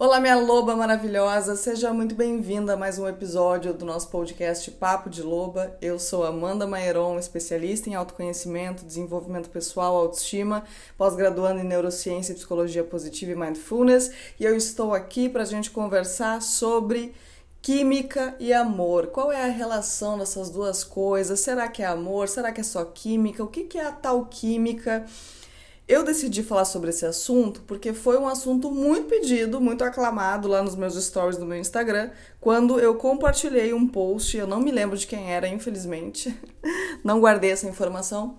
Olá, minha loba maravilhosa, seja muito bem-vinda a mais um episódio do nosso podcast Papo de Loba. Eu sou Amanda Maieron, especialista em autoconhecimento, desenvolvimento pessoal, autoestima, pós-graduando em neurociência, psicologia positiva e mindfulness, e eu estou aqui para a gente conversar sobre química e amor. Qual é a relação dessas duas coisas? Será que é amor? Será que é só química? O que é a tal química? Eu decidi falar sobre esse assunto porque foi um assunto muito pedido, muito aclamado lá nos meus stories do meu Instagram, quando eu compartilhei um post, eu não me lembro de quem era, infelizmente, não guardei essa informação,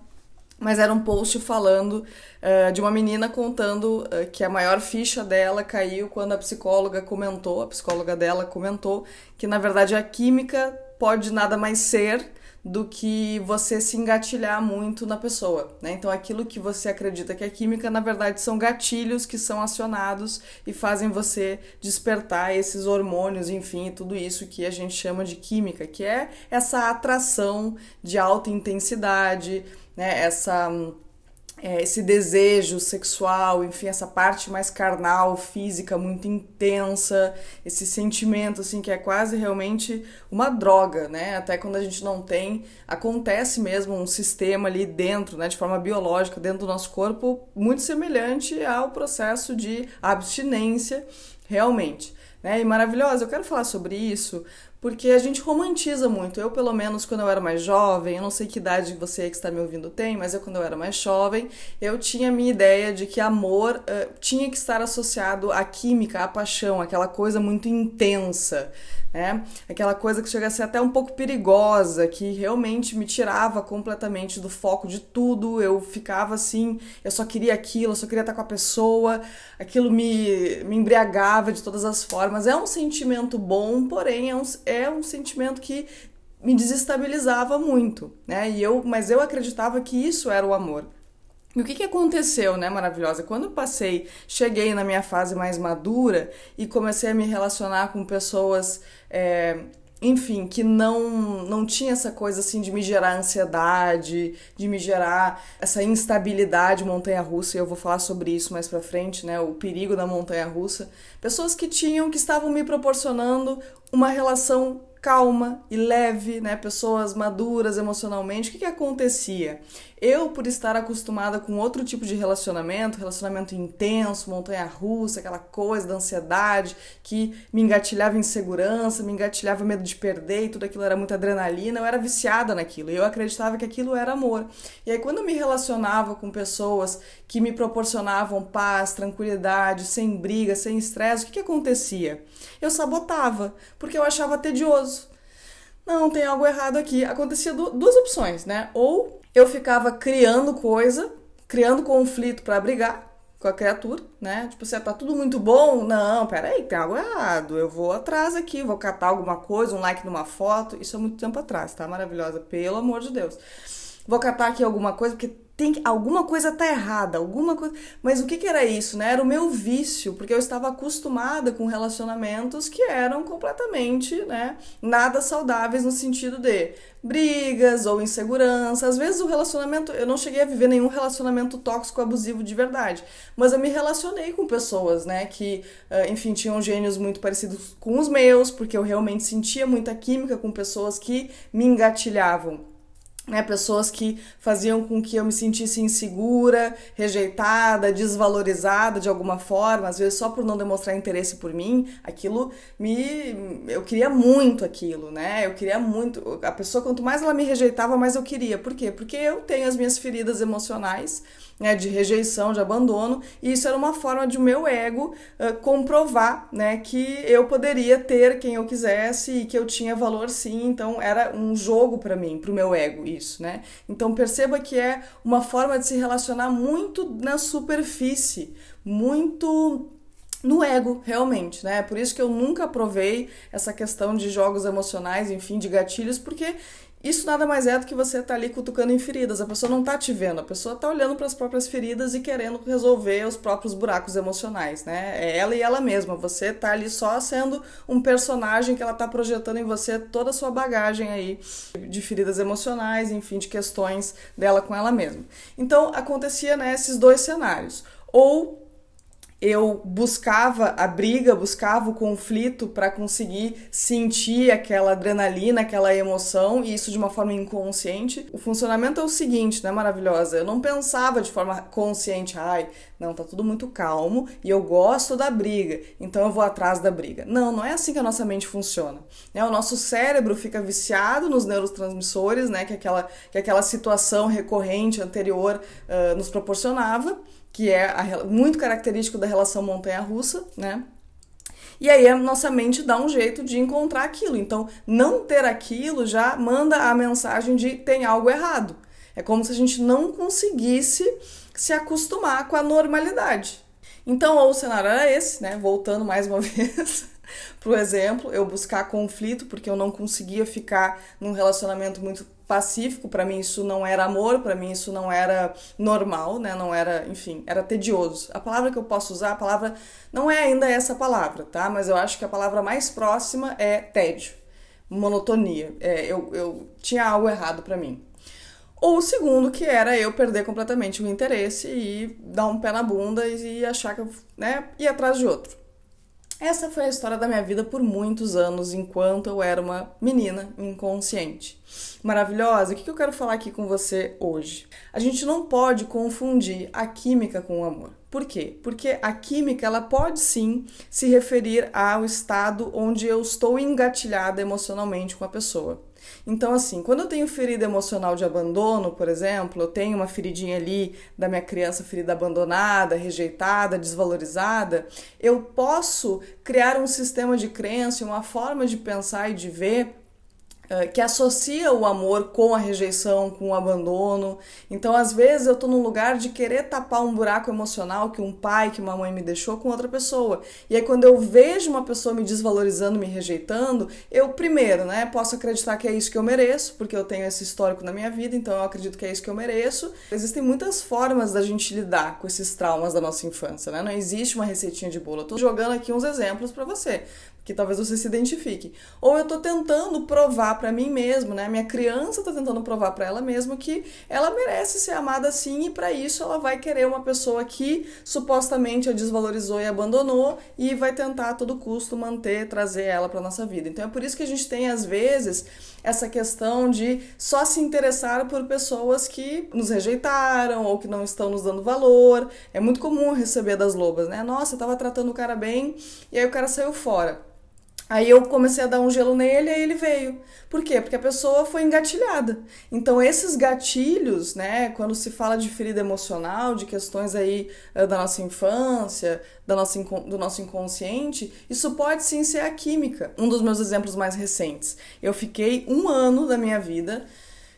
mas era um post falando uh, de uma menina contando uh, que a maior ficha dela caiu quando a psicóloga comentou, a psicóloga dela comentou que na verdade a química pode nada mais ser do que você se engatilhar muito na pessoa, né? Então aquilo que você acredita que é química, na verdade são gatilhos que são acionados e fazem você despertar esses hormônios, enfim, tudo isso que a gente chama de química, que é essa atração de alta intensidade, né? Essa é, esse desejo sexual, enfim, essa parte mais carnal, física, muito intensa, esse sentimento, assim, que é quase realmente uma droga, né? Até quando a gente não tem, acontece mesmo um sistema ali dentro, né, de forma biológica, dentro do nosso corpo, muito semelhante ao processo de abstinência, realmente. Né? E maravilhosa, eu quero falar sobre isso porque a gente romantiza muito. Eu, pelo menos, quando eu era mais jovem, eu não sei que idade você que está me ouvindo tem, mas eu, quando eu era mais jovem, eu tinha a minha ideia de que amor uh, tinha que estar associado à química, à paixão, aquela coisa muito intensa né? Aquela coisa que chega a ser até um pouco perigosa, que realmente me tirava completamente do foco de tudo. Eu ficava assim, eu só queria aquilo, eu só queria estar com a pessoa, aquilo me, me embriagava de todas as formas. É um sentimento bom, porém é um, é um sentimento que me desestabilizava muito, né? E eu, mas eu acreditava que isso era o amor. E o que, que aconteceu, né, maravilhosa? Quando eu passei, cheguei na minha fase mais madura e comecei a me relacionar com pessoas, é, enfim, que não, não tinha essa coisa assim de me gerar ansiedade, de me gerar essa instabilidade montanha-russa, e eu vou falar sobre isso mais pra frente, né, o perigo da montanha-russa. Pessoas que tinham, que estavam me proporcionando uma relação calma e leve, né? Pessoas maduras emocionalmente. O que, que acontecia? Eu, por estar acostumada com outro tipo de relacionamento, relacionamento intenso, montanha-russa, aquela coisa da ansiedade que me engatilhava insegurança, me engatilhava medo de perder e tudo aquilo era muita adrenalina, eu era viciada naquilo e eu acreditava que aquilo era amor. E aí, quando eu me relacionava com pessoas que me proporcionavam paz, tranquilidade, sem briga, sem estresse, o que, que acontecia? Eu sabotava, porque eu achava tedioso. Não, tem algo errado aqui. Acontecia duas opções, né? Ou eu ficava criando coisa, criando conflito para brigar com a criatura, né? Tipo, você tá tudo muito bom? Não, peraí, tem algo errado. Eu vou atrás aqui, vou catar alguma coisa, um like numa foto. Isso é muito tempo atrás, tá? Maravilhosa, pelo amor de Deus. Vou catar aqui alguma coisa, porque tem alguma coisa tá errada, alguma coisa. Mas o que, que era isso, né? Era o meu vício, porque eu estava acostumada com relacionamentos que eram completamente, né, nada saudáveis no sentido de brigas ou insegurança. Às vezes o relacionamento, eu não cheguei a viver nenhum relacionamento tóxico abusivo de verdade, mas eu me relacionei com pessoas, né, que, enfim, tinham gênios muito parecidos com os meus, porque eu realmente sentia muita química com pessoas que me engatilhavam né, pessoas que faziam com que eu me sentisse insegura, rejeitada, desvalorizada de alguma forma, às vezes só por não demonstrar interesse por mim, aquilo me eu queria muito aquilo, né? Eu queria muito, a pessoa quanto mais ela me rejeitava, mais eu queria. Por quê? Porque eu tenho as minhas feridas emocionais né, de rejeição, de abandono, e isso era uma forma de o meu ego uh, comprovar né, que eu poderia ter quem eu quisesse e que eu tinha valor sim, então era um jogo para mim, para o meu ego isso, né? Então perceba que é uma forma de se relacionar muito na superfície, muito no ego, realmente, né? Por isso que eu nunca provei essa questão de jogos emocionais, enfim, de gatilhos, porque isso nada mais é do que você tá ali cutucando em feridas. A pessoa não tá te vendo, a pessoa tá olhando para as próprias feridas e querendo resolver os próprios buracos emocionais, né? É ela e ela mesma. Você tá ali só sendo um personagem que ela tá projetando em você toda a sua bagagem aí de feridas emocionais, enfim, de questões dela com ela mesma. Então, acontecia né, esses dois cenários. Ou eu buscava a briga, buscava o conflito para conseguir sentir aquela adrenalina, aquela emoção, e isso de uma forma inconsciente. O funcionamento é o seguinte, né, maravilhosa? Eu não pensava de forma consciente, ai, não, tá tudo muito calmo e eu gosto da briga, então eu vou atrás da briga. Não, não é assim que a nossa mente funciona. Né? O nosso cérebro fica viciado nos neurotransmissores, né, que aquela, que aquela situação recorrente anterior uh, nos proporcionava que é a, muito característico da relação montanha-russa, né? E aí a nossa mente dá um jeito de encontrar aquilo. Então, não ter aquilo já manda a mensagem de tem algo errado. É como se a gente não conseguisse se acostumar com a normalidade. Então, o cenário era esse, né? Voltando mais uma vez pro exemplo, eu buscar conflito porque eu não conseguia ficar num relacionamento muito pacífico, para mim isso não era amor, para mim isso não era normal, né? Não era, enfim, era tedioso. A palavra que eu posso usar, a palavra não é ainda essa palavra, tá? Mas eu acho que a palavra mais próxima é tédio, monotonia. É, eu, eu tinha algo errado para mim. Ou o segundo, que era eu perder completamente o interesse e dar um pé na bunda e achar que eu, né, ir atrás de outro. Essa foi a história da minha vida por muitos anos, enquanto eu era uma menina inconsciente. Maravilhosa, o que eu quero falar aqui com você hoje? A gente não pode confundir a química com o amor. Por quê? Porque a química ela pode sim se referir ao estado onde eu estou engatilhada emocionalmente com a pessoa. Então, assim, quando eu tenho ferida emocional de abandono, por exemplo, eu tenho uma feridinha ali da minha criança ferida abandonada, rejeitada, desvalorizada, eu posso criar um sistema de crença, uma forma de pensar e de ver que associa o amor com a rejeição, com o abandono. Então, às vezes, eu tô num lugar de querer tapar um buraco emocional que um pai, que uma mãe me deixou com outra pessoa. E aí, quando eu vejo uma pessoa me desvalorizando, me rejeitando, eu, primeiro, né, posso acreditar que é isso que eu mereço, porque eu tenho esse histórico na minha vida, então eu acredito que é isso que eu mereço. Existem muitas formas da gente lidar com esses traumas da nossa infância, né? Não existe uma receitinha de bolo. Eu tô jogando aqui uns exemplos para você que talvez você se identifique. Ou eu tô tentando provar para mim mesmo, né? Minha criança tá tentando provar para ela mesma que ela merece ser amada assim e para isso ela vai querer uma pessoa que supostamente a desvalorizou e abandonou e vai tentar a todo custo manter, trazer ela para nossa vida. Então é por isso que a gente tem às vezes essa questão de só se interessar por pessoas que nos rejeitaram ou que não estão nos dando valor. É muito comum receber das lobas, né? Nossa, eu tava tratando o cara bem e aí o cara saiu fora. Aí eu comecei a dar um gelo nele e ele veio. Por quê? Porque a pessoa foi engatilhada. Então esses gatilhos, né, quando se fala de ferida emocional, de questões aí uh, da nossa infância, da nossa do nosso inconsciente, isso pode sim ser a química. Um dos meus exemplos mais recentes. Eu fiquei um ano da minha vida,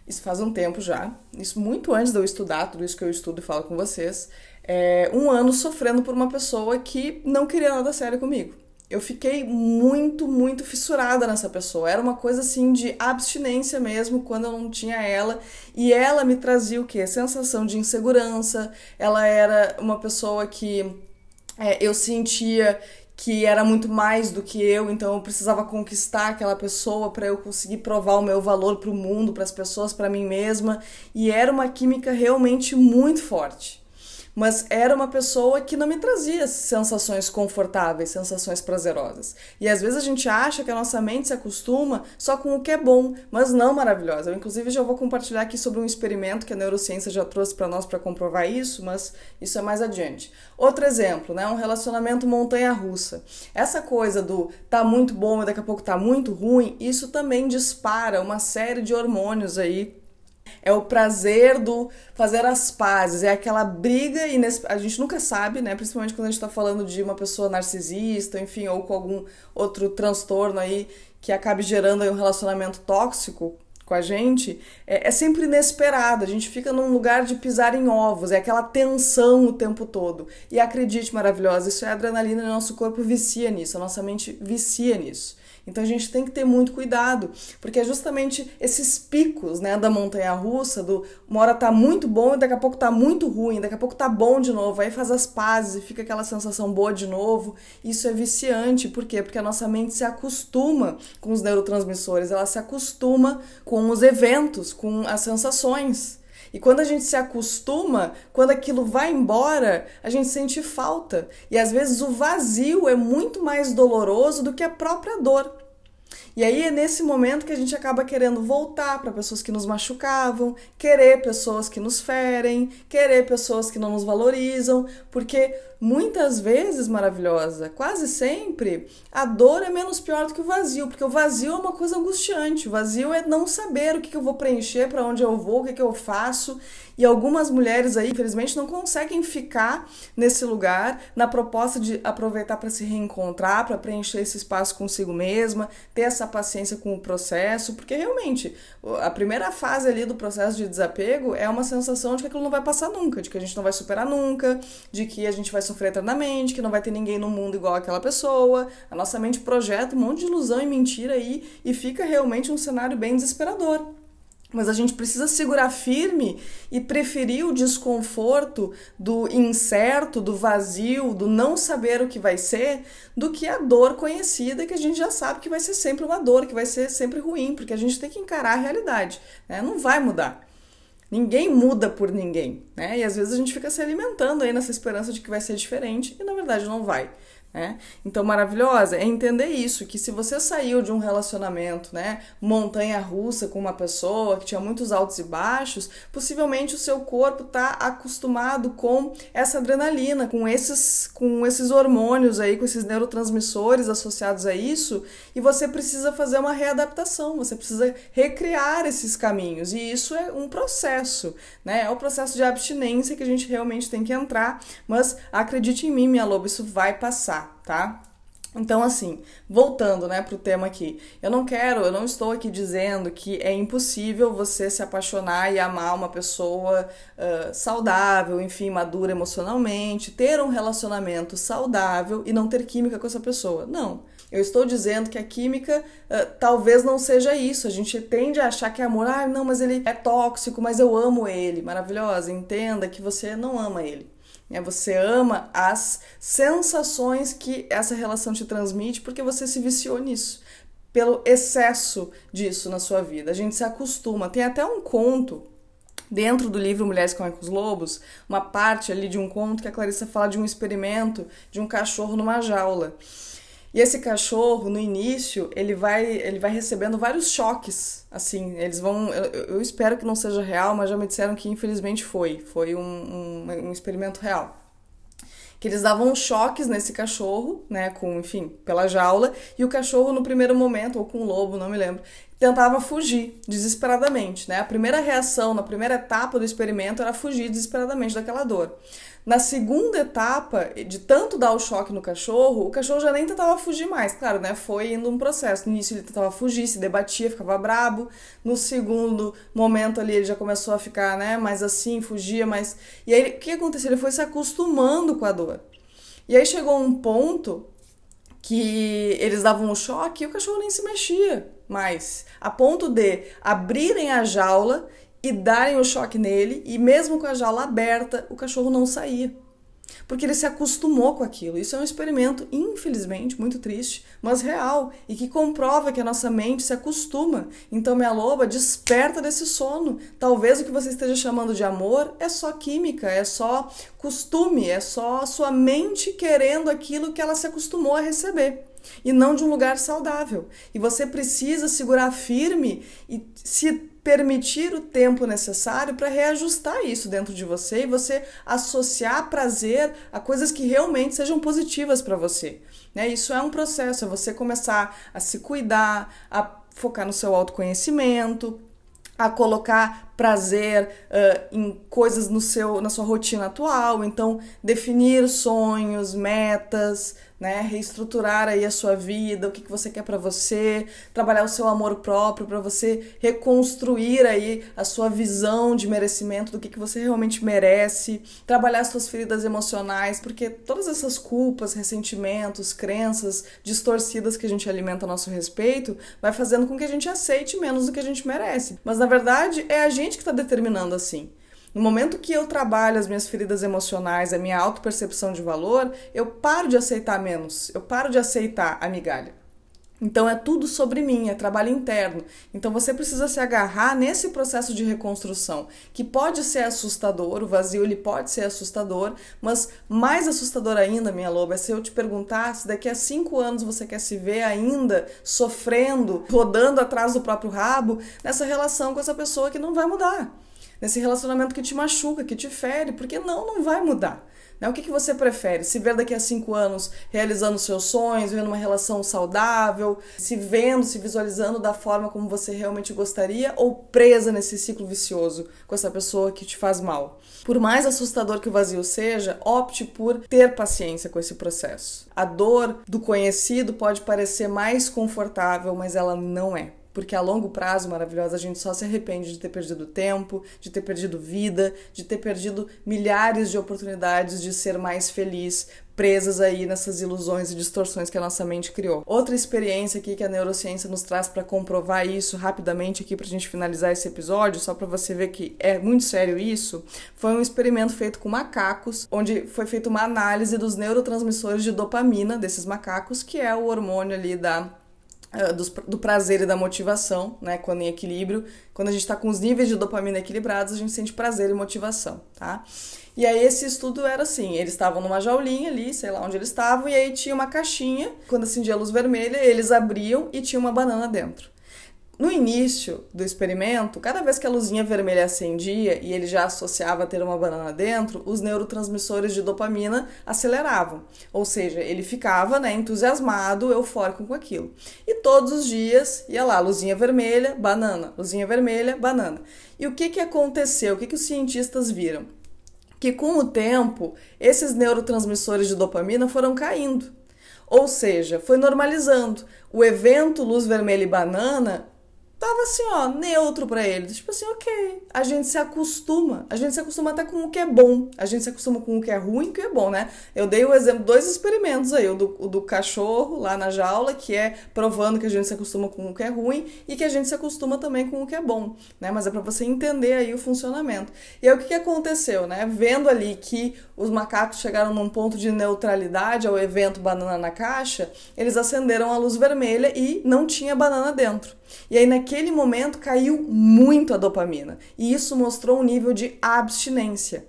isso faz um tempo já, isso muito antes de eu estudar tudo isso que eu estudo e falo com vocês, é, um ano sofrendo por uma pessoa que não queria nada sério comigo eu fiquei muito, muito fissurada nessa pessoa. Era uma coisa assim de abstinência mesmo quando eu não tinha ela. E ela me trazia o quê? Sensação de insegurança. Ela era uma pessoa que é, eu sentia que era muito mais do que eu, então eu precisava conquistar aquela pessoa para eu conseguir provar o meu valor para o mundo, para as pessoas, para mim mesma. E era uma química realmente muito forte mas era uma pessoa que não me trazia sensações confortáveis, sensações prazerosas. E às vezes a gente acha que a nossa mente se acostuma só com o que é bom, mas não maravilhosa. Eu, inclusive, já vou compartilhar aqui sobre um experimento que a neurociência já trouxe para nós para comprovar isso, mas isso é mais adiante. Outro exemplo, né, um relacionamento montanha-russa. Essa coisa do tá muito bom e daqui a pouco tá muito ruim, isso também dispara uma série de hormônios aí é o prazer do fazer as pazes, é aquela briga e a gente nunca sabe, né? Principalmente quando a gente está falando de uma pessoa narcisista, enfim, ou com algum outro transtorno aí que acabe gerando um relacionamento tóxico com a gente, é, é sempre inesperado. A gente fica num lugar de pisar em ovos, é aquela tensão o tempo todo. E acredite, maravilhosa, isso é adrenalina, nosso corpo vicia nisso, a nossa mente vicia nisso. Então a gente tem que ter muito cuidado, porque é justamente esses picos, né, da montanha russa, do uma hora tá muito bom e daqui a pouco tá muito ruim, daqui a pouco tá bom de novo, aí faz as pazes e fica aquela sensação boa de novo. Isso é viciante, por quê? Porque a nossa mente se acostuma com os neurotransmissores, ela se acostuma com os eventos, com as sensações. E quando a gente se acostuma, quando aquilo vai embora, a gente sente falta. E às vezes o vazio é muito mais doloroso do que a própria dor. E aí é nesse momento que a gente acaba querendo voltar para pessoas que nos machucavam, querer pessoas que nos ferem, querer pessoas que não nos valorizam, porque muitas vezes, maravilhosa, quase sempre, a dor é menos pior do que o vazio, porque o vazio é uma coisa angustiante. O vazio é não saber o que, eu vou preencher, para onde eu vou, o que, eu faço. E algumas mulheres aí, infelizmente, não conseguem ficar nesse lugar na proposta de aproveitar para se reencontrar, para preencher esse espaço consigo mesma, ter essa paciência com o processo, porque realmente a primeira fase ali do processo de desapego é uma sensação de que aquilo não vai passar nunca, de que a gente não vai superar nunca, de que a gente vai sofrer eternamente, que não vai ter ninguém no mundo igual aquela pessoa. A nossa mente projeta um monte de ilusão e mentira aí e fica realmente um cenário bem desesperador. Mas a gente precisa segurar firme e preferir o desconforto do incerto, do vazio, do não saber o que vai ser, do que a dor conhecida que a gente já sabe que vai ser sempre uma dor, que vai ser sempre ruim, porque a gente tem que encarar a realidade. Né? Não vai mudar. Ninguém muda por ninguém, né? E às vezes a gente fica se alimentando aí nessa esperança de que vai ser diferente e na verdade não vai. Né? Então, maravilhosa é entender isso, que se você saiu de um relacionamento, né, montanha russa com uma pessoa que tinha muitos altos e baixos, possivelmente o seu corpo está acostumado com essa adrenalina, com esses, com esses hormônios aí, com esses neurotransmissores associados a isso, e você precisa fazer uma readaptação, você precisa recriar esses caminhos, e isso é um processo, né? É o processo de abstinência que a gente realmente tem que entrar, mas acredite em mim, minha loba, isso vai passar tá? Então, assim, voltando, né, pro tema aqui, eu não quero, eu não estou aqui dizendo que é impossível você se apaixonar e amar uma pessoa uh, saudável, enfim, madura emocionalmente, ter um relacionamento saudável e não ter química com essa pessoa. Não. Eu estou dizendo que a química uh, talvez não seja isso. A gente tende a achar que é amor, ah, não, mas ele é tóxico, mas eu amo ele. Maravilhosa, entenda que você não ama ele. É, você ama as sensações que essa relação te transmite porque você se viciou nisso, pelo excesso disso na sua vida. A gente se acostuma. Tem até um conto dentro do livro Mulheres com os Lobos, uma parte ali de um conto que a Clarissa fala de um experimento de um cachorro numa jaula. E esse cachorro, no início, ele vai, ele vai recebendo vários choques, assim, eles vão, eu, eu espero que não seja real, mas já me disseram que infelizmente foi, foi um, um, um experimento real. Que eles davam choques nesse cachorro, né, com, enfim, pela jaula, e o cachorro no primeiro momento, ou com o lobo, não me lembro, tentava fugir desesperadamente, né? A primeira reação, na primeira etapa do experimento era fugir desesperadamente daquela dor. Na segunda etapa, de tanto dar o choque no cachorro, o cachorro já nem tentava fugir mais. Claro, né? Foi indo um processo. No início ele tentava fugir, se debatia, ficava brabo. No segundo momento ali ele já começou a ficar, né, mais assim, fugia, mas e aí o que aconteceu? Ele foi se acostumando com a dor. E aí chegou um ponto que eles davam o choque e o cachorro nem se mexia mais, a ponto de abrirem a jaula e darem o choque nele, e mesmo com a jaula aberta, o cachorro não saía. Porque ele se acostumou com aquilo. Isso é um experimento, infelizmente, muito triste, mas real, e que comprova que a nossa mente se acostuma. Então, minha loba, desperta desse sono. Talvez o que você esteja chamando de amor é só química, é só costume, é só sua mente querendo aquilo que ela se acostumou a receber e não de um lugar saudável. E você precisa segurar firme e se permitir o tempo necessário para reajustar isso dentro de você e você associar prazer a coisas que realmente sejam positivas para você. Né? Isso é um processo, é você começar a se cuidar, a focar no seu autoconhecimento, a colocar prazer uh, em coisas no seu, na sua rotina atual, então definir sonhos, metas, né? Reestruturar aí a sua vida, o que, que você quer para você, trabalhar o seu amor próprio para você reconstruir aí a sua visão de merecimento do que, que você realmente merece, trabalhar as suas feridas emocionais, porque todas essas culpas, ressentimentos, crenças distorcidas que a gente alimenta a nosso respeito vai fazendo com que a gente aceite menos do que a gente merece. Mas na verdade é a gente que está determinando assim. No momento que eu trabalho as minhas feridas emocionais, a minha autopercepção de valor, eu paro de aceitar menos, eu paro de aceitar a migalha. Então é tudo sobre mim, é trabalho interno. Então você precisa se agarrar nesse processo de reconstrução, que pode ser assustador, o vazio ele pode ser assustador, mas mais assustador ainda, minha loba, é se eu te perguntar se daqui a cinco anos você quer se ver ainda sofrendo, rodando atrás do próprio rabo, nessa relação com essa pessoa que não vai mudar. Nesse relacionamento que te machuca, que te fere, porque não, não vai mudar. Né? O que, que você prefere? Se ver daqui a cinco anos realizando seus sonhos, vivendo uma relação saudável, se vendo, se visualizando da forma como você realmente gostaria, ou presa nesse ciclo vicioso com essa pessoa que te faz mal? Por mais assustador que o vazio seja, opte por ter paciência com esse processo. A dor do conhecido pode parecer mais confortável, mas ela não é porque a longo prazo, maravilhosa, a gente só se arrepende de ter perdido tempo, de ter perdido vida, de ter perdido milhares de oportunidades de ser mais feliz, presas aí nessas ilusões e distorções que a nossa mente criou. Outra experiência aqui que a neurociência nos traz para comprovar isso rapidamente aqui para a gente finalizar esse episódio, só para você ver que é muito sério isso, foi um experimento feito com macacos, onde foi feita uma análise dos neurotransmissores de dopamina desses macacos, que é o hormônio ali da do, do, prazer e da motivação, né? Quando em equilíbrio, quando a gente está com os níveis de dopamina equilibrados, a gente sente prazer e motivação, tá? E aí esse estudo era assim, eles estavam numa jaulinha ali, sei lá onde eles estavam, e aí tinha uma caixinha, quando acendia a luz vermelha, eles abriam e tinha uma banana dentro. No início do experimento, cada vez que a luzinha vermelha acendia e ele já associava ter uma banana dentro, os neurotransmissores de dopamina aceleravam. Ou seja, ele ficava né, entusiasmado, eufórico com aquilo. E todos os dias ia lá, luzinha vermelha, banana, luzinha vermelha, banana. E o que, que aconteceu? O que, que os cientistas viram? Que com o tempo, esses neurotransmissores de dopamina foram caindo. Ou seja, foi normalizando. O evento luz vermelha e banana tava assim, ó, neutro para eles. Tipo assim, ok. A gente se acostuma. A gente se acostuma até com o que é bom. A gente se acostuma com o que é ruim e o que é bom, né? Eu dei o exemplo, dois experimentos aí. O do, o do cachorro lá na jaula, que é provando que a gente se acostuma com o que é ruim e que a gente se acostuma também com o que é bom, né? Mas é para você entender aí o funcionamento. E aí o que, que aconteceu, né? Vendo ali que os macacos chegaram num ponto de neutralidade ao evento banana na caixa, eles acenderam a luz vermelha e não tinha banana dentro. E aí, naquele momento, caiu muito a dopamina. E isso mostrou um nível de abstinência.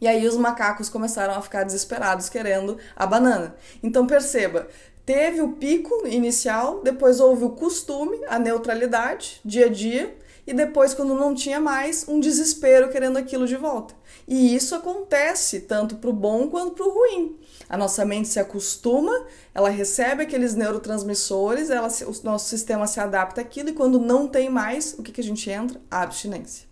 E aí, os macacos começaram a ficar desesperados querendo a banana. Então, perceba. Teve o pico inicial, depois houve o costume, a neutralidade, dia a dia, e depois, quando não tinha mais, um desespero querendo aquilo de volta. E isso acontece tanto para o bom quanto para o ruim. A nossa mente se acostuma, ela recebe aqueles neurotransmissores, ela, o nosso sistema se adapta àquilo e quando não tem mais, o que, que a gente entra? A abstinência.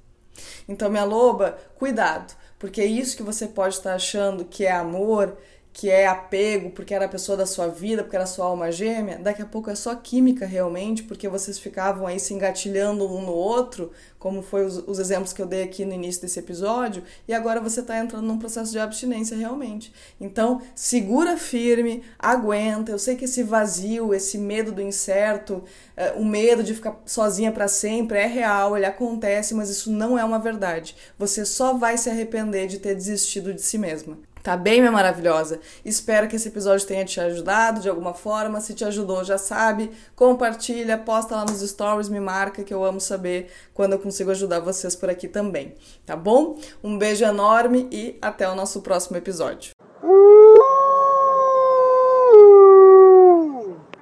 Então, minha loba, cuidado, porque é isso que você pode estar achando que é amor, que é apego porque era a pessoa da sua vida, porque era sua alma gêmea, daqui a pouco é só química realmente, porque vocês ficavam aí se engatilhando um no outro, como foi os, os exemplos que eu dei aqui no início desse episódio, e agora você está entrando num processo de abstinência realmente. Então, segura firme, aguenta. Eu sei que esse vazio, esse medo do incerto, uh, o medo de ficar sozinha para sempre é real, ele acontece, mas isso não é uma verdade. Você só vai se arrepender de ter desistido de si mesma. Tá bem, minha maravilhosa? Espero que esse episódio tenha te ajudado de alguma forma. Se te ajudou, já sabe, compartilha, posta lá nos stories, me marca que eu amo saber quando eu consigo ajudar vocês por aqui também, tá bom? Um beijo enorme e até o nosso próximo episódio.